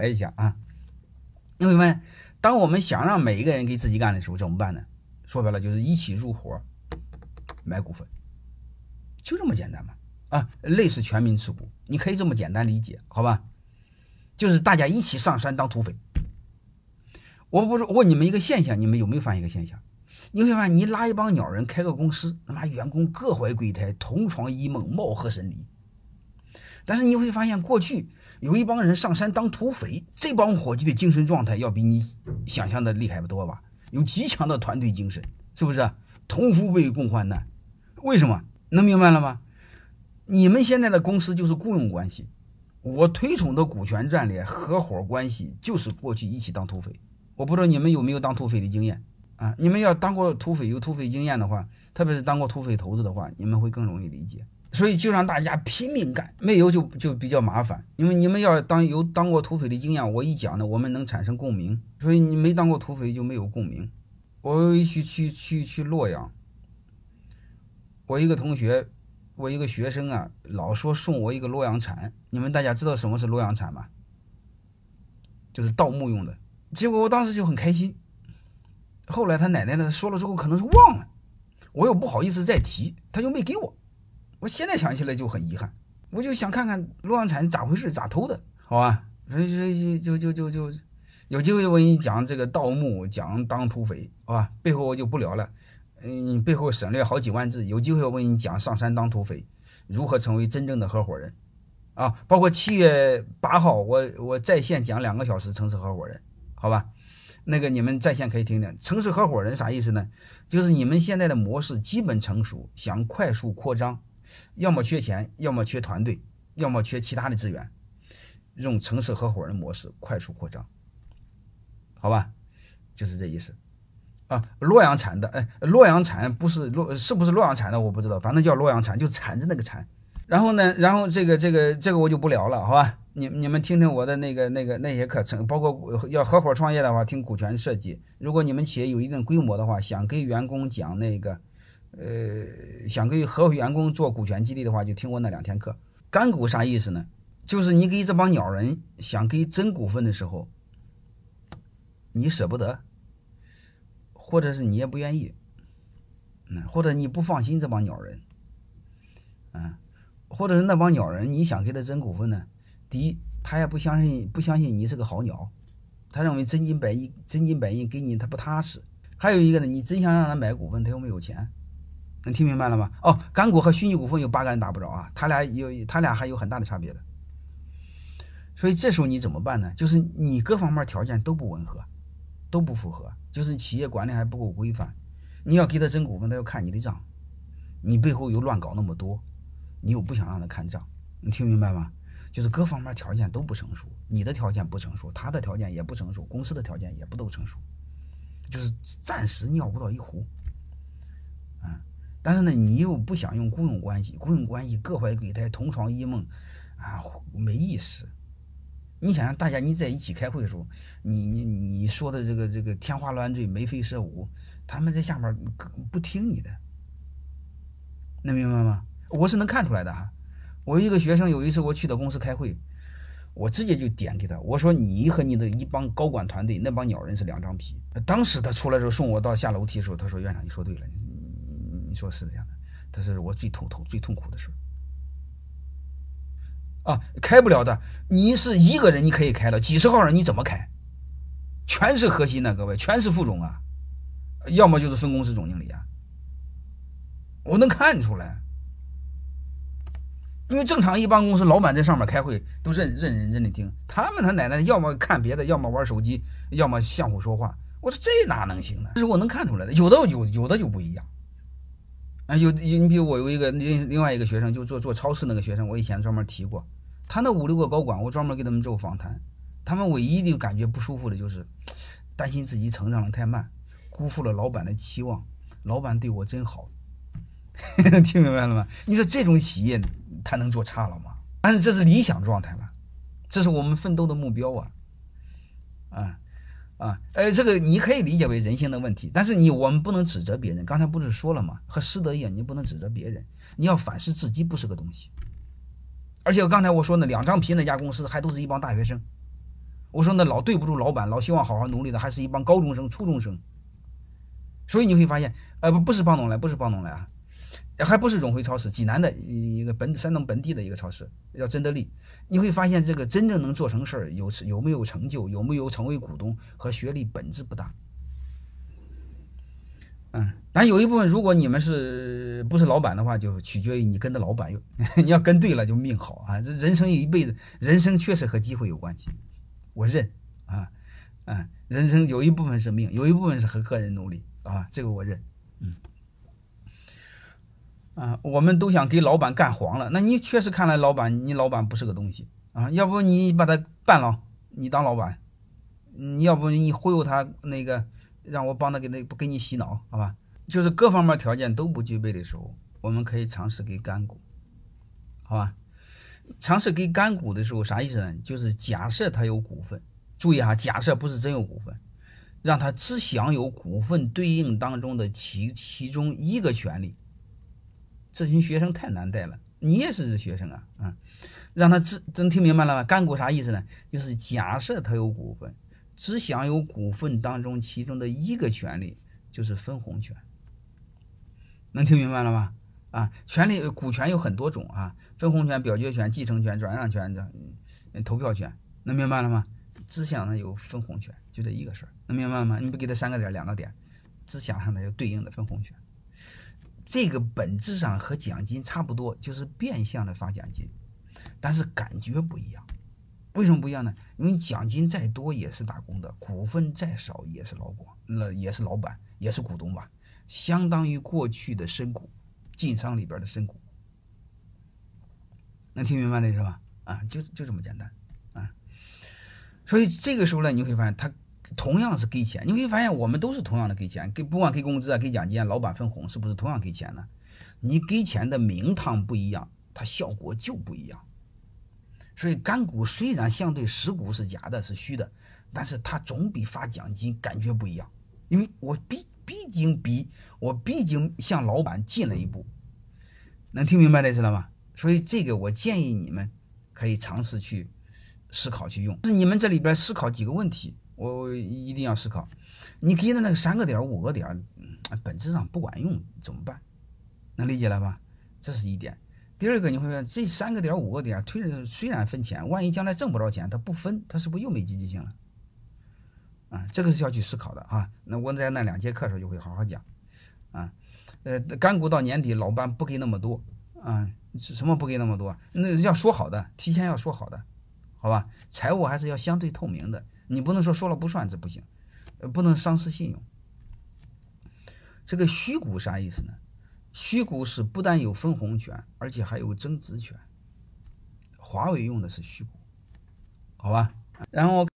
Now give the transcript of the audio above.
来一下啊。你会发现，当我们想让每一个人给自己干的时候，怎么办呢？说白了就是一起入伙买股份，就这么简单嘛。啊，类似全民持股，你可以这么简单理解，好吧？就是大家一起上山当土匪。我不是问你们一个现象，你们有没有发现一个现象？你会发现，你拉一帮鸟人开个公司，他妈员工各怀鬼胎，同床异梦，貌合神离。但是你会发现，过去有一帮人上山当土匪，这帮伙计的精神状态要比你想象的厉害不多吧？有极强的团队精神，是不是？同富贵，共患难。为什么？能明白了吗？你们现在的公司就是雇佣关系，我推崇的股权战略、合伙关系就是过去一起当土匪。我不知道你们有没有当土匪的经验啊？你们要当过土匪、有土匪经验的话，特别是当过土匪头子的话，你们会更容易理解。所以就让大家拼命干，没有就就比较麻烦。因为你们要当有当过土匪的经验，我一讲呢，我们能产生共鸣。所以你没当过土匪就没有共鸣。我去去去去洛阳，我一个同学。我一个学生啊，老说送我一个洛阳铲。你们大家知道什么是洛阳铲吗？就是盗墓用的。结果我当时就很开心。后来他奶奶呢说了之后，可能是忘了，我又不好意思再提，他就没给我。我现在想起来就很遗憾。我就想看看洛阳铲咋回事，咋偷的，好吧？所以就就就就有机会我给你讲这个盗墓，讲当土匪，好吧？背后我就不聊了。嗯，背后省略好几万字，有机会我跟你讲上山当土匪，如何成为真正的合伙人，啊，包括七月八号我我在线讲两个小时城市合伙人，好吧，那个你们在线可以听听。城市合伙人啥意思呢？就是你们现在的模式基本成熟，想快速扩张，要么缺钱，要么缺团队，要么缺其他的资源，用城市合伙人模式快速扩张，好吧，就是这意思。啊，洛阳铲的，哎，洛阳铲不是洛，是不是洛阳铲的我不知道，反正叫洛阳铲，就铲子那个铲。然后呢，然后这个这个这个我就不聊了，好吧？你你们听听我的那个那个那些课程，包括要合伙创业的话，听股权设计。如果你们企业有一定规模的话，想给员工讲那个，呃，想给合伙员工做股权激励的话，就听我那两天课。干股啥意思呢？就是你给这帮鸟人想给真股份的时候，你舍不得。或者是你也不愿意，嗯，或者你不放心这帮鸟人，嗯，或者是那帮鸟人，你想给他真股份呢？第一，他也不相信，不相信你是个好鸟，他认为真金白银，真金白银给你他不踏实。还有一个呢，你真想让他买股份，他又没有钱，能听明白了吗？哦，干股和虚拟股份有八个人打不着啊，他俩有，他俩还有很大的差别的。所以这时候你怎么办呢？就是你各方面条件都不吻合，都不符合。就是企业管理还不够规范，你要给他真股份，他要看你的账，你背后又乱搞那么多，你又不想让他看账，你听明白吗？就是各方面条件都不成熟，你的条件不成熟，他的条件也不成熟，公司的条件也不都成熟，就是暂时尿不到一壶，但是呢，你又不想用雇佣关系，雇佣关系各怀鬼胎，同床异梦，啊，没意思。你想想，大家你在一起开会的时候，你你你说的这个这个天花乱坠、眉飞色舞，他们在下面不听你的，能明白吗？我是能看出来的哈。我一个学生有一次我去他公司开会，我直接就点给他，我说你和你的一帮高管团队那帮鸟人是两张皮。当时他出来时候送我到下楼梯的时候，他说院长你说对了，你说是这样的，这是我最头痛最痛苦的事。啊，开不了的。你是一个人，你可以开了，几十号人你怎么开？全是核心的，各位，全是副总啊，要么就是分公司总经理啊。我能看出来，因为正常一般公司老板在上面开会都认认认真的听，他们他奶奶要么看别的，要么玩手机，要么相互说话。我说这哪能行呢？这是我能看出来的，有的有有的就不一样。啊，有你比如我有一个另另外一个学生，就做做超市那个学生，我以前专门提过，他那五六个高管，我专门给他们做访谈，他们唯一的感觉不舒服的就是担心自己成长的太慢，辜负了老板的期望，老板对我真好，听明白了吗？你说这种企业他能做差了吗？但是这是理想状态了，这是我们奋斗的目标啊，啊。啊，呃，这个你可以理解为人性的问题，但是你我们不能指责别人。刚才不是说了吗？和师德一样，你不能指责别人，你要反思自己不是个东西。而且刚才我说那两张皮那家公司还都是一帮大学生，我说那老对不住老板，老希望好好努力的，还是一帮高中生、初中生。所以你会发现，呃，不不是帮农来，不是帮农来啊，还不是永辉超市，济南的一个本山东本地的一个超市叫真德利。你会发现，这个真正能做成事儿，有有没有成就，有没有成为股东，和学历本质不大。嗯，但有一部分，如果你们是不是老板的话，就取决于你跟的老板。你要跟对了，就命好啊！这人生一辈子，人生确实和机会有关系。我认啊，嗯，人生有一部分是命，有一部分是和个人努力啊，这个我认。嗯，啊，我们都想给老板干黄了，那你确实看来老板，你老板不是个东西啊！要不你把他办了，你当老板；你要不你忽悠他那个。让我帮他给那不给你洗脑，好吧？就是各方面条件都不具备的时候，我们可以尝试给干股，好吧？尝试给干股的时候，啥意思呢？就是假设他有股份，注意哈，假设不是真有股份，让他只享有股份对应当中的其其中一个权利。这群学生太难带了，你也是这学生啊，啊，让他只能听明白了吗？干股啥意思呢？就是假设他有股份。只享有股份当中其中的一个权利，就是分红权。能听明白了吗？啊，权利股权有很多种啊，分红权、表决权、继承权、转让权的，投票权，能明白了吗？只想呢有分红权，就这一个事儿，能明白吗？你不给他三个点、两个点，只想上他有对应的分红权。这个本质上和奖金差不多，就是变相的发奖金，但是感觉不一样。为什么不一样呢？因为奖金再多也是打工的，股份再少也是老广，那也是老板，也是股东吧，相当于过去的深股，晋商里边的深股，能听明白那是吧？啊，就就这么简单啊。所以这个时候呢，你会发现他同样是给钱，你会发现我们都是同样的给钱，给不管给工资啊，给奖金啊，老板分红是不是同样给钱呢？你给钱的名堂不一样，它效果就不一样。所以干股虽然相对实股是假的，是虚的，但是它总比发奖金感觉不一样，因为我毕毕竟比我毕竟向老板近了一步，能听明白这意思了吗？所以这个我建议你们可以尝试去思考去用。是你们这里边思考几个问题，我我一定要思考。你给的那个三个点五个点，本质上不管用怎么办？能理解了吧？这是一点。第二个你会发现，这三个点五个点推着虽然分钱，万一将来挣不着钱，他不分，他是不是又没积极性了？啊，这个是要去思考的啊。那我在那两节课时候就会好好讲啊。呃，干股到年底，老班不给那么多啊，什么不给那么多？那要说好的，提前要说好的，好吧？财务还是要相对透明的，你不能说说了不算，这不行，呃，不能丧失信用。这个虚股啥意思呢？虚股是不但有分红权，而且还有增值权。华为用的是虚股，好吧？然后。